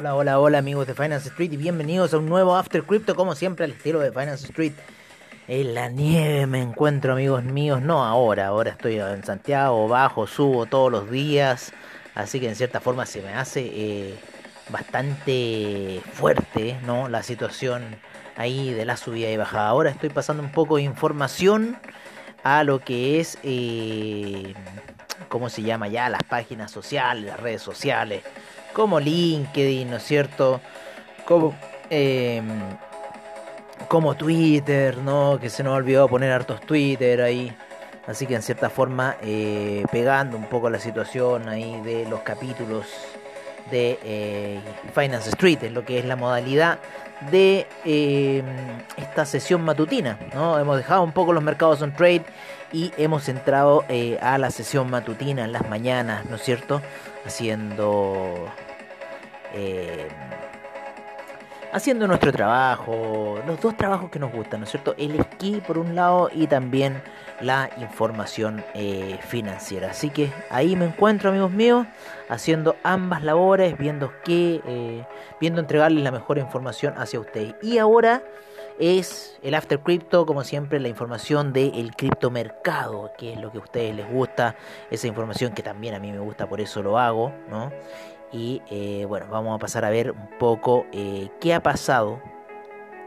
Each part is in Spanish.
Hola, hola, hola amigos de Finance Street y bienvenidos a un nuevo After Crypto como siempre al estilo de Finance Street. En la nieve me encuentro amigos míos, no ahora, ahora estoy en Santiago, bajo, subo todos los días, así que en cierta forma se me hace eh, bastante fuerte ¿no? la situación ahí de la subida y bajada. Ahora estoy pasando un poco de información a lo que es, eh, ¿cómo se llama ya? Las páginas sociales, las redes sociales como LinkedIn, ¿no es cierto? Como, em, como Twitter, ¿no? Que se nos ha olvidado poner hartos Twitter ahí. Así que en cierta forma eh, pegando un poco la situación ahí de los capítulos de eh, Finance Street, en lo que es la modalidad de em, esta sesión matutina. ¿no? Hemos dejado un poco los mercados on trade y hemos entrado eh, a la sesión matutina en las mañanas, ¿no es cierto? Haciendo eh, haciendo nuestro trabajo, los dos trabajos que nos gustan, ¿no es cierto? El esquí por un lado y también la información eh, financiera. Así que ahí me encuentro, amigos míos, haciendo ambas labores, viendo que, eh, viendo entregarles la mejor información hacia ustedes. Y ahora es el After Crypto, como siempre, la información del criptomercado, que es lo que a ustedes les gusta, esa información que también a mí me gusta, por eso lo hago, ¿no? Y eh, bueno, vamos a pasar a ver un poco eh, qué ha pasado,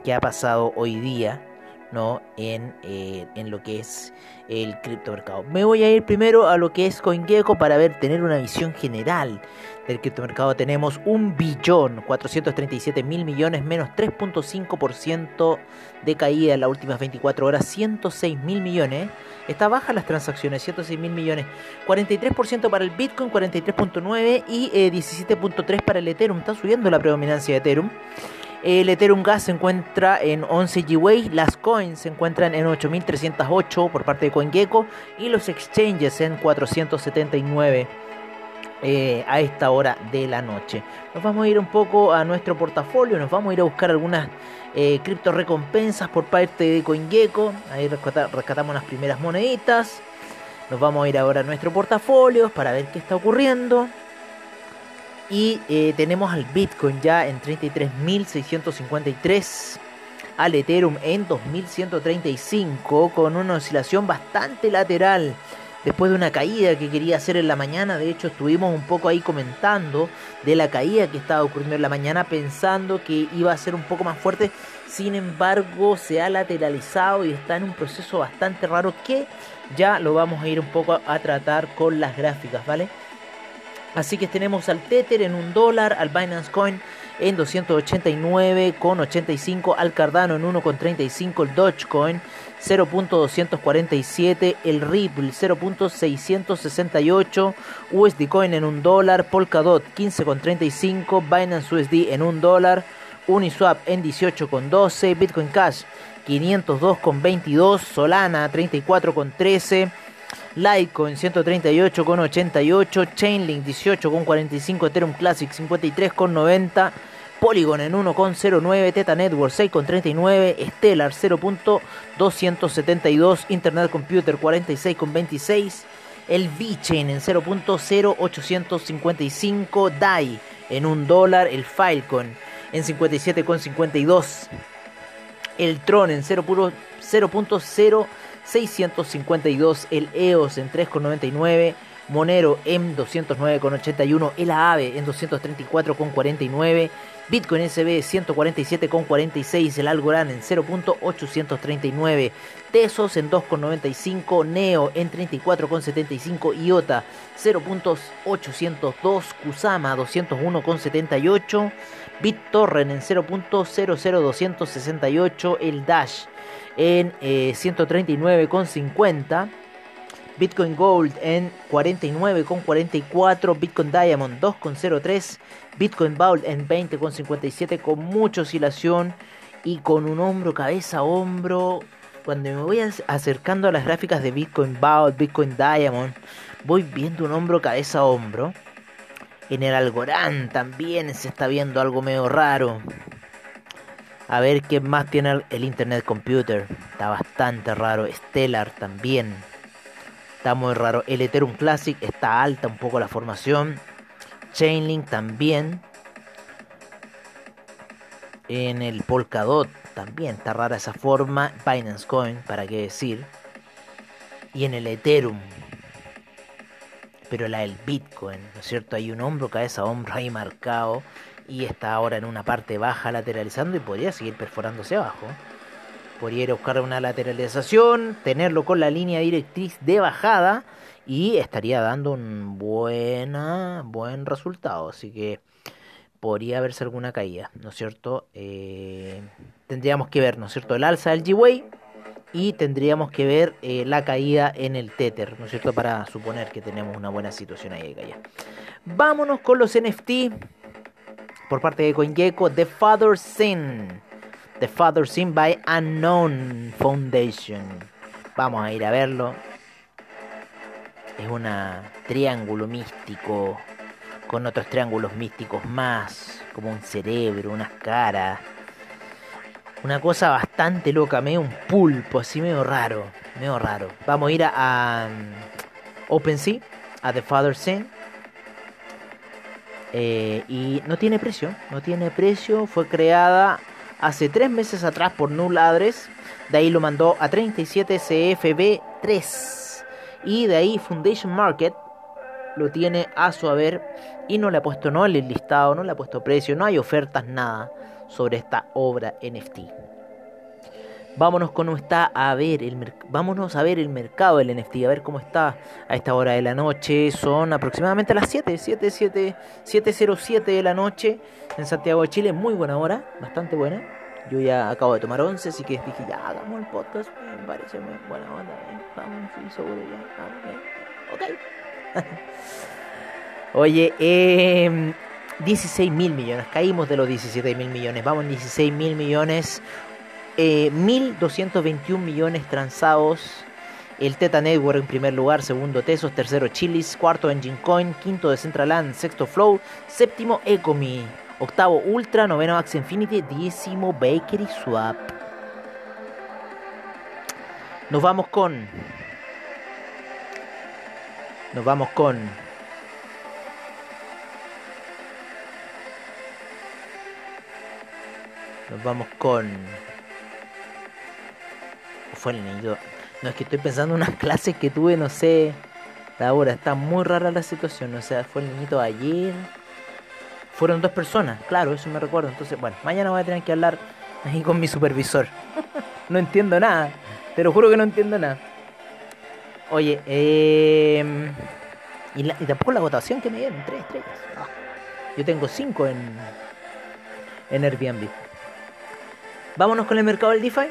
qué ha pasado hoy día, ¿no? En, eh, en lo que es el criptomercado. Me voy a ir primero a lo que es CoinGecko para ver, tener una visión general del criptomercado. Tenemos un billón 437 mil millones menos 3.5% de caída en las últimas 24 horas, 106 mil millones. Está baja las transacciones, 106 mil millones. 43% para el Bitcoin, 43.9 y 17.3 eh, para el Ethereum. Está subiendo la predominancia de Ethereum. El Ethereum Gas se encuentra en 11 GWay, las coins se encuentran en 8308 por parte de CoinGecko y los exchanges en 479 eh, a esta hora de la noche. Nos vamos a ir un poco a nuestro portafolio, nos vamos a ir a buscar algunas eh, cripto recompensas por parte de CoinGecko. Ahí rescatamos las primeras moneditas. Nos vamos a ir ahora a nuestro portafolio para ver qué está ocurriendo. Y eh, tenemos al Bitcoin ya en 33.653. Al Ethereum en 2.135 con una oscilación bastante lateral. Después de una caída que quería hacer en la mañana. De hecho estuvimos un poco ahí comentando de la caída que estaba ocurriendo en la mañana. Pensando que iba a ser un poco más fuerte. Sin embargo se ha lateralizado y está en un proceso bastante raro que ya lo vamos a ir un poco a tratar con las gráficas, ¿vale? Así que tenemos al Tether en un dólar, al Binance Coin en 289,85, al Cardano en 1,35, el Dogecoin 0.247, el Ripple 0.668, USD Coin en un dólar, Polkadot 15,35, Binance USD en un dólar, Uniswap en 18,12, Bitcoin Cash 502,22, Solana 34,13. Litecoin 138,88, Chainlink 18,45, Ethereum Classic 53,90, Polygon en 1,09, Teta Network 6,39, Stellar 0.272, Internet Computer 46,26, el VeChain en 0.0855, DAI en 1 dólar, el Filecoin en 57,52, el Tron en 0.0 652, el EOS en 3,99, Monero en 209,81, el AAVE en 234,49, Bitcoin SB 147,46, el Algorand en 0.839, Tesos en 2,95, Neo en 34,75, IOTA 0.802, Kusama 201,78, BitTorrent en 0.00268, el Dash en 139,50. Eh, Bitcoin Gold en 49,44. Bitcoin Diamond 2,03. Bitcoin Vault en 20,57 con mucha oscilación y con un hombro, cabeza, hombro. Cuando me voy acercando a las gráficas de Bitcoin Vault, Bitcoin Diamond, voy viendo un hombro, cabeza, hombro. En el Algorand también se está viendo algo medio raro. A ver qué más tiene el Internet Computer. Está bastante raro. Stellar también. Está muy raro. El Ethereum Classic está alta un poco la formación. Chainlink también. En el Polkadot también está rara esa forma. Binance Coin, para qué decir. Y en el Ethereum. Pero la del Bitcoin, ¿no es cierto? Hay un hombro, cabeza, hombro ahí marcado. Y está ahora en una parte baja lateralizando y podría seguir perforándose abajo. Podría ir a buscar una lateralización, tenerlo con la línea directriz de bajada y estaría dando un buena, buen resultado. Así que podría haberse alguna caída, ¿no es cierto? Eh, tendríamos que ver, ¿no es cierto? El alza del G-Way y tendríamos que ver eh, la caída en el Tether, ¿no es cierto? Para suponer que tenemos una buena situación ahí de caída. Vámonos con los NFT por parte de CoinGecko, The Father Sin. The Father Sin by Unknown Foundation. Vamos a ir a verlo. Es un triángulo místico con otros triángulos místicos más, como un cerebro, unas caras. Una cosa bastante loca, medio un pulpo, así medio raro, medio raro. Vamos a ir a, a um, OpenSea, a The Father Sin. Eh, y no tiene precio, no tiene precio. Fue creada hace tres meses atrás por Null Address. De ahí lo mandó a 37 CFB3. Y de ahí Foundation Market lo tiene a su haber y no le ha puesto no el listado, no le ha puesto precio, no hay ofertas, nada sobre esta obra NFT. Vámonos con está a ver el vámonos a ver el mercado del NFT, a ver cómo está a esta hora de la noche. Son aproximadamente las 7, 7, 7, 7.07 de la noche en Santiago de Chile. Muy buena hora, bastante buena. Yo ya acabo de tomar 11, así que dije, ya hagamos el podcast. Me parece muy buena onda. Vamos, sí, seguro ya. Ok. Oye, eh, 16 mil millones. Caímos de los 17 mil millones. Vamos en 16 mil millones. Eh, 1.221 millones transados. El Teta Network en primer lugar, segundo Tesos, tercero Chilis, cuarto Engine Coin, quinto Decentraland, sexto Flow, séptimo Ecomi, octavo Ultra, noveno Axe Infinity, décimo Bakery Swap. Nos vamos con. Nos vamos con. Nos vamos con fue el niño. No, es que estoy pensando en unas clases que tuve, no sé. Ahora está muy rara la situación. O sea, fue el niñito ayer. Fueron dos personas, claro, eso me recuerdo. Entonces, bueno, mañana voy a tener que hablar ahí con mi supervisor. no entiendo nada. Te lo juro que no entiendo nada. Oye, eh, y, tampoco la votación que me dieron, tres estrellas. Ah, yo tengo cinco en, en Airbnb. Vámonos con el mercado del DeFi.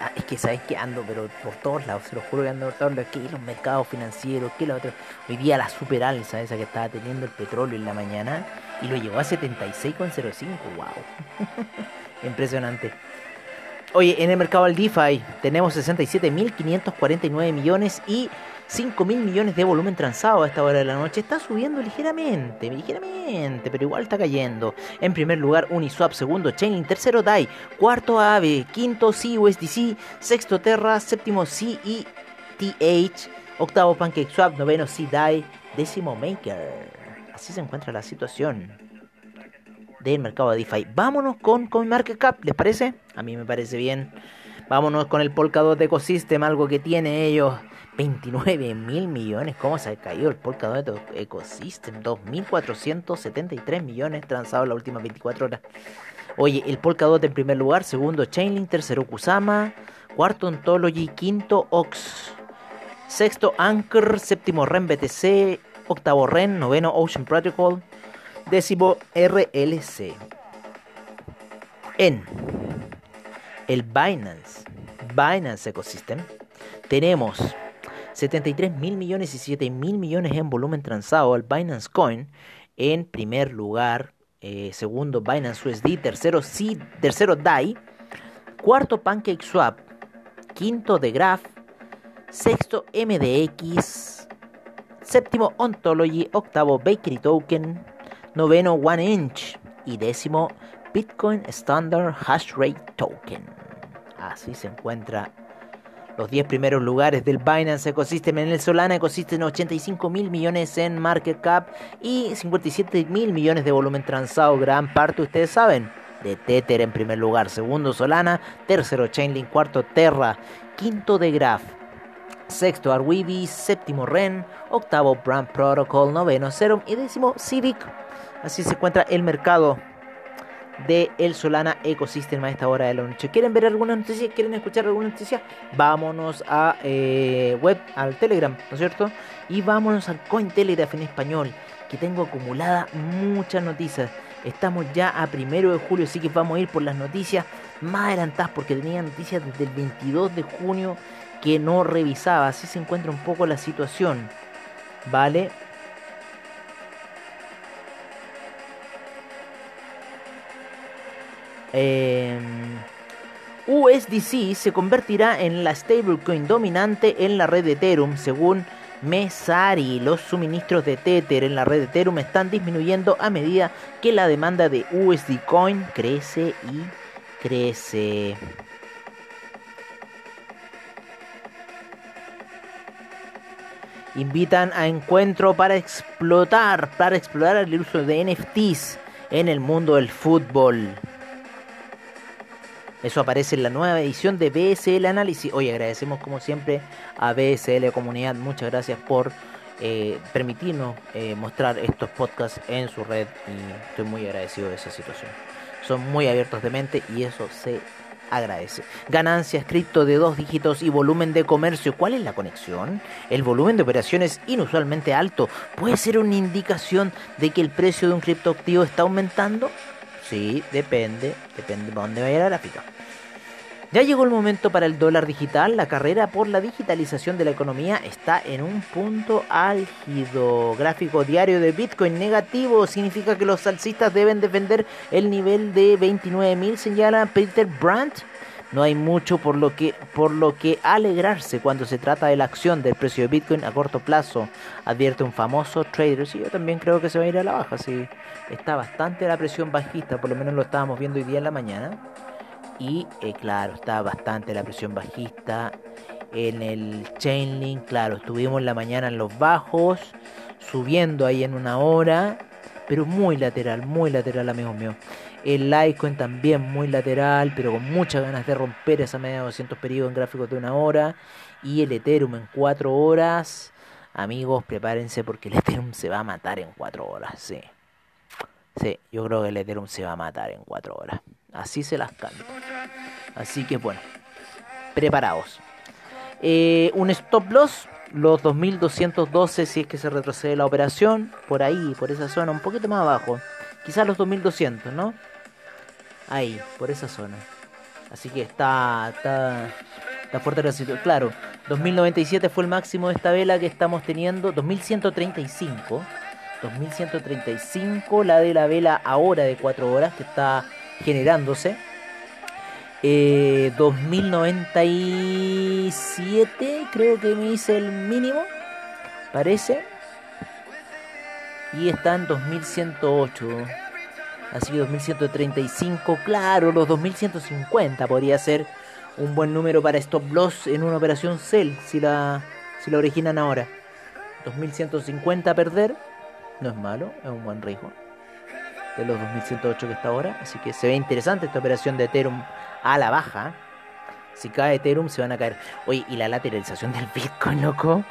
Ah, es que sabes que ando, pero por todos lados, se lo juro que ando por todos lados. Que los mercados financieros, que la otra. Hoy día la super alza esa que estaba teniendo el petróleo en la mañana y lo llevó a 76,05. ¡Wow! Impresionante. Oye, en el mercado del DeFi tenemos 67.549 millones y 5 mil millones de volumen transado a esta hora de la noche. Está subiendo ligeramente, ligeramente, pero igual está cayendo. En primer lugar, Uniswap. Segundo, Chainlink. Tercero, DAI. Cuarto, AVE. Quinto, CUSDC. Sexto, Terra. Séptimo, CETH. Octavo, PancakeSwap. Noveno, CDAI. Décimo, Maker. Así se encuentra la situación del mercado de DeFi. Vámonos con CoinMarketCap, ¿les parece? A mí me parece bien. Vámonos con el Polkadot Ecosystem, algo que tiene ellos 29 mil millones. ¿Cómo se ha caído el Polkadot Ecosystem? 2.473 millones transados en las últimas 24 horas. Oye, el Polkadot en primer lugar, segundo Chainlink, tercero Kusama, cuarto Ontology, quinto Ox, sexto Anchor, séptimo REN BTC, octavo REN, noveno Ocean Protocol, décimo RLC. En el Binance, Binance Ecosystem, tenemos 73 mil millones y 7 mil millones en volumen transado al Binance Coin. En primer lugar, eh, segundo Binance USD, tercero, C, tercero DAI, cuarto PancakeSwap, quinto The Graph, sexto MDX, séptimo Ontology, octavo Bakery Token, noveno One Inch y décimo Bitcoin Standard Hash Rate Token. Así se encuentra. Los 10 primeros lugares del Binance Ecosystem. En el Solana Ecosystem 85 mil millones en market cap y 57 mil millones de volumen transado. Gran parte, ustedes saben, de Tether en primer lugar, segundo Solana, tercero Chainlink, cuarto Terra, quinto de Graph, sexto Arweeby, séptimo Ren, octavo Brand Protocol, noveno Serum. Y décimo Civic. Así se encuentra el mercado de el Solana Ecosystem a esta hora de la noche. ¿Quieren ver alguna noticia? ¿Quieren escuchar alguna noticia? Vámonos a eh, web, al Telegram, ¿no es cierto? Y vámonos al Cointelegraph en español, que tengo acumulada muchas noticias. Estamos ya a primero de julio, así que vamos a ir por las noticias más adelantadas, porque tenía noticias desde el 22 de junio que no revisaba. Así se encuentra un poco la situación. ¿Vale? Em, USDC se convertirá en la stablecoin dominante en la red de Ethereum, según Mesari. Los suministros de Tether en la red de Ethereum están disminuyendo a medida que la demanda de USD Coin crece y crece. Invitan a encuentro para explotar, para explorar el uso de NFTs en el mundo del fútbol. Eso aparece en la nueva edición de BSL Análisis. Hoy agradecemos como siempre a BSL Comunidad. Muchas gracias por eh, permitirnos eh, mostrar estos podcasts en su red y estoy muy agradecido de esa situación. Son muy abiertos de mente y eso se agradece. Ganancias cripto de dos dígitos y volumen de comercio. ¿Cuál es la conexión? El volumen de operaciones inusualmente alto puede ser una indicación de que el precio de un criptoactivo está aumentando. Sí, depende, depende de dónde vaya la gráfica. Ya llegó el momento para el dólar digital. La carrera por la digitalización de la economía está en un punto álgido. Gráfico diario de Bitcoin negativo significa que los alcistas deben defender el nivel de 29.000, señala Peter Brandt. No hay mucho por lo que por lo que alegrarse cuando se trata de la acción del precio de Bitcoin a corto plazo, advierte un famoso trader. Sí, yo también creo que se va a ir a la baja, sí. Está bastante la presión bajista, por lo menos lo estábamos viendo hoy día en la mañana. Y eh, claro, está bastante la presión bajista. En el Chainlink, claro, estuvimos en la mañana en los bajos, subiendo ahí en una hora, pero muy lateral, muy lateral, amigos míos. El Litecoin también muy lateral, pero con muchas ganas de romper esa media de 200 periodos en gráficos de una hora. Y el Ethereum en 4 horas. Amigos, prepárense porque el Ethereum se va a matar en 4 horas, sí. Sí, yo creo que el Ethereum se va a matar en 4 horas. Así se las canto. Así que bueno, preparados. Eh, un stop loss, los 2212 si es que se retrocede la operación. Por ahí, por esa zona, un poquito más abajo. Quizás los 2200, ¿no? Ahí, por esa zona. Así que está, está, está fuerte la situación. Claro, 2097 fue el máximo de esta vela que estamos teniendo. 2135. 2135, la de la vela ahora de 4 horas que está generándose. Eh, 2097 creo que me hice el mínimo, parece. Y está en 2108. Así que 2135, claro, los 2150 podría ser un buen número para stop loss en una operación sell si la, si la originan ahora. 2150 perder, no es malo, es un buen riesgo. De los 2108 que está ahora. Así que se ve interesante esta operación de Ethereum a la baja. Si cae Ethereum se van a caer. Oye, y la lateralización del Bitcoin, loco.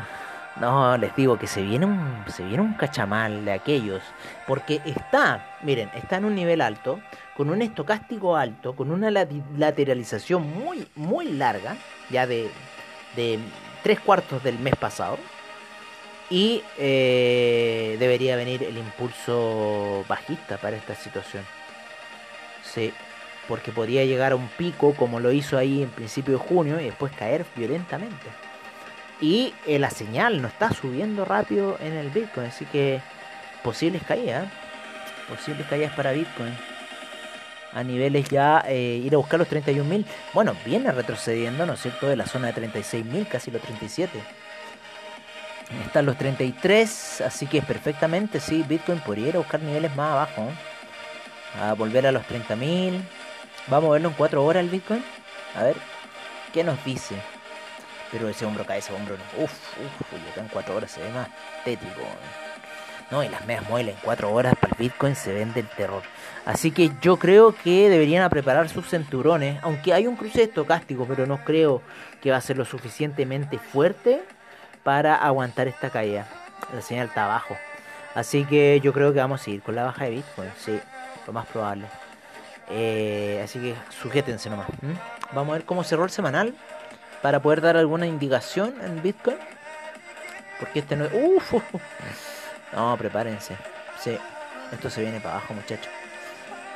No, les digo que se viene un, se viene un cachamal de aquellos. Porque está, miren, está en un nivel alto, con un estocástico alto, con una lateralización muy, muy larga, ya de, de tres cuartos del mes pasado. Y eh, debería venir el impulso bajista para esta situación. Sí, porque podría llegar a un pico como lo hizo ahí en principio de junio y después caer violentamente. Y eh, la señal no está subiendo rápido en el Bitcoin, así que posibles caídas, posibles caídas para Bitcoin. A niveles ya, eh, ir a buscar los 31.000. Bueno, viene retrocediendo, ¿no es cierto? De la zona de 36.000, casi los 37. Están los 33, así que perfectamente, sí, Bitcoin podría ir a buscar niveles más abajo. A volver a los 30.000. Vamos a verlo en 4 horas el Bitcoin. A ver, ¿qué nos dice? Pero ese hombro cae, ese hombro no. Uf, uf, y acá en 4 horas se ve más tétrico. No, y las medias muelas en 4 horas para el Bitcoin se vende el terror. Así que yo creo que deberían preparar sus cinturones, aunque hay un cruce estocástico, pero no creo que va a ser lo suficientemente fuerte para aguantar esta caída. La señal está abajo. Así que yo creo que vamos a ir con la baja de Bitcoin, sí, lo más probable. Eh, así que sujétense nomás. Vamos a ver cómo cerró el semanal para poder dar alguna indicación en Bitcoin. Porque este no es... Uf, no, prepárense. Sí, esto se viene para abajo, muchachos.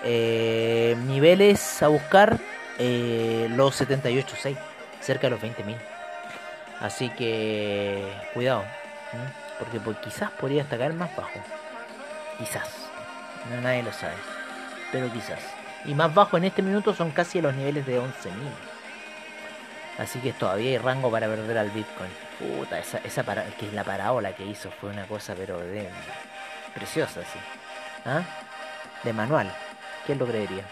Eh, niveles a buscar eh, los 78.6, cerca de los 20.000. Así que cuidado, porque pues, quizás podría hasta caer más bajo. Quizás, no nadie lo sabe, pero quizás. Y más bajo en este minuto son casi los niveles de 11.000. Así que todavía hay rango para perder al Bitcoin. Puta, esa, esa para, que la parábola que hizo fue una cosa pero de preciosa, sí. ¿Ah? De manual. ¿Quién lo creería?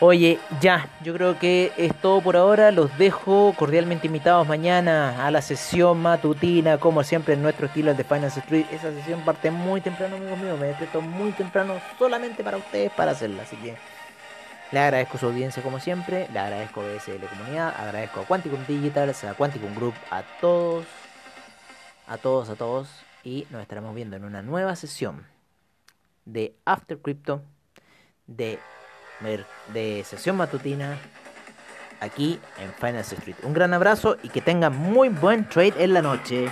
Oye, ya, yo creo que es todo por ahora. Los dejo cordialmente invitados mañana a la sesión matutina, como siempre en nuestro estilo de Finance Street. Esa sesión parte muy temprano, amigos míos. Me despierto muy temprano solamente para ustedes para hacerla. Así que le agradezco su audiencia como siempre. Le agradezco a BSL Comunidad. Agradezco a Quanticum Digital, a Quanticum Group, a todos, a todos, a todos. Y nos estaremos viendo en una nueva sesión de After Crypto de, de sesión matutina aquí en Finance Street. Un gran abrazo y que tengan muy buen trade en la noche.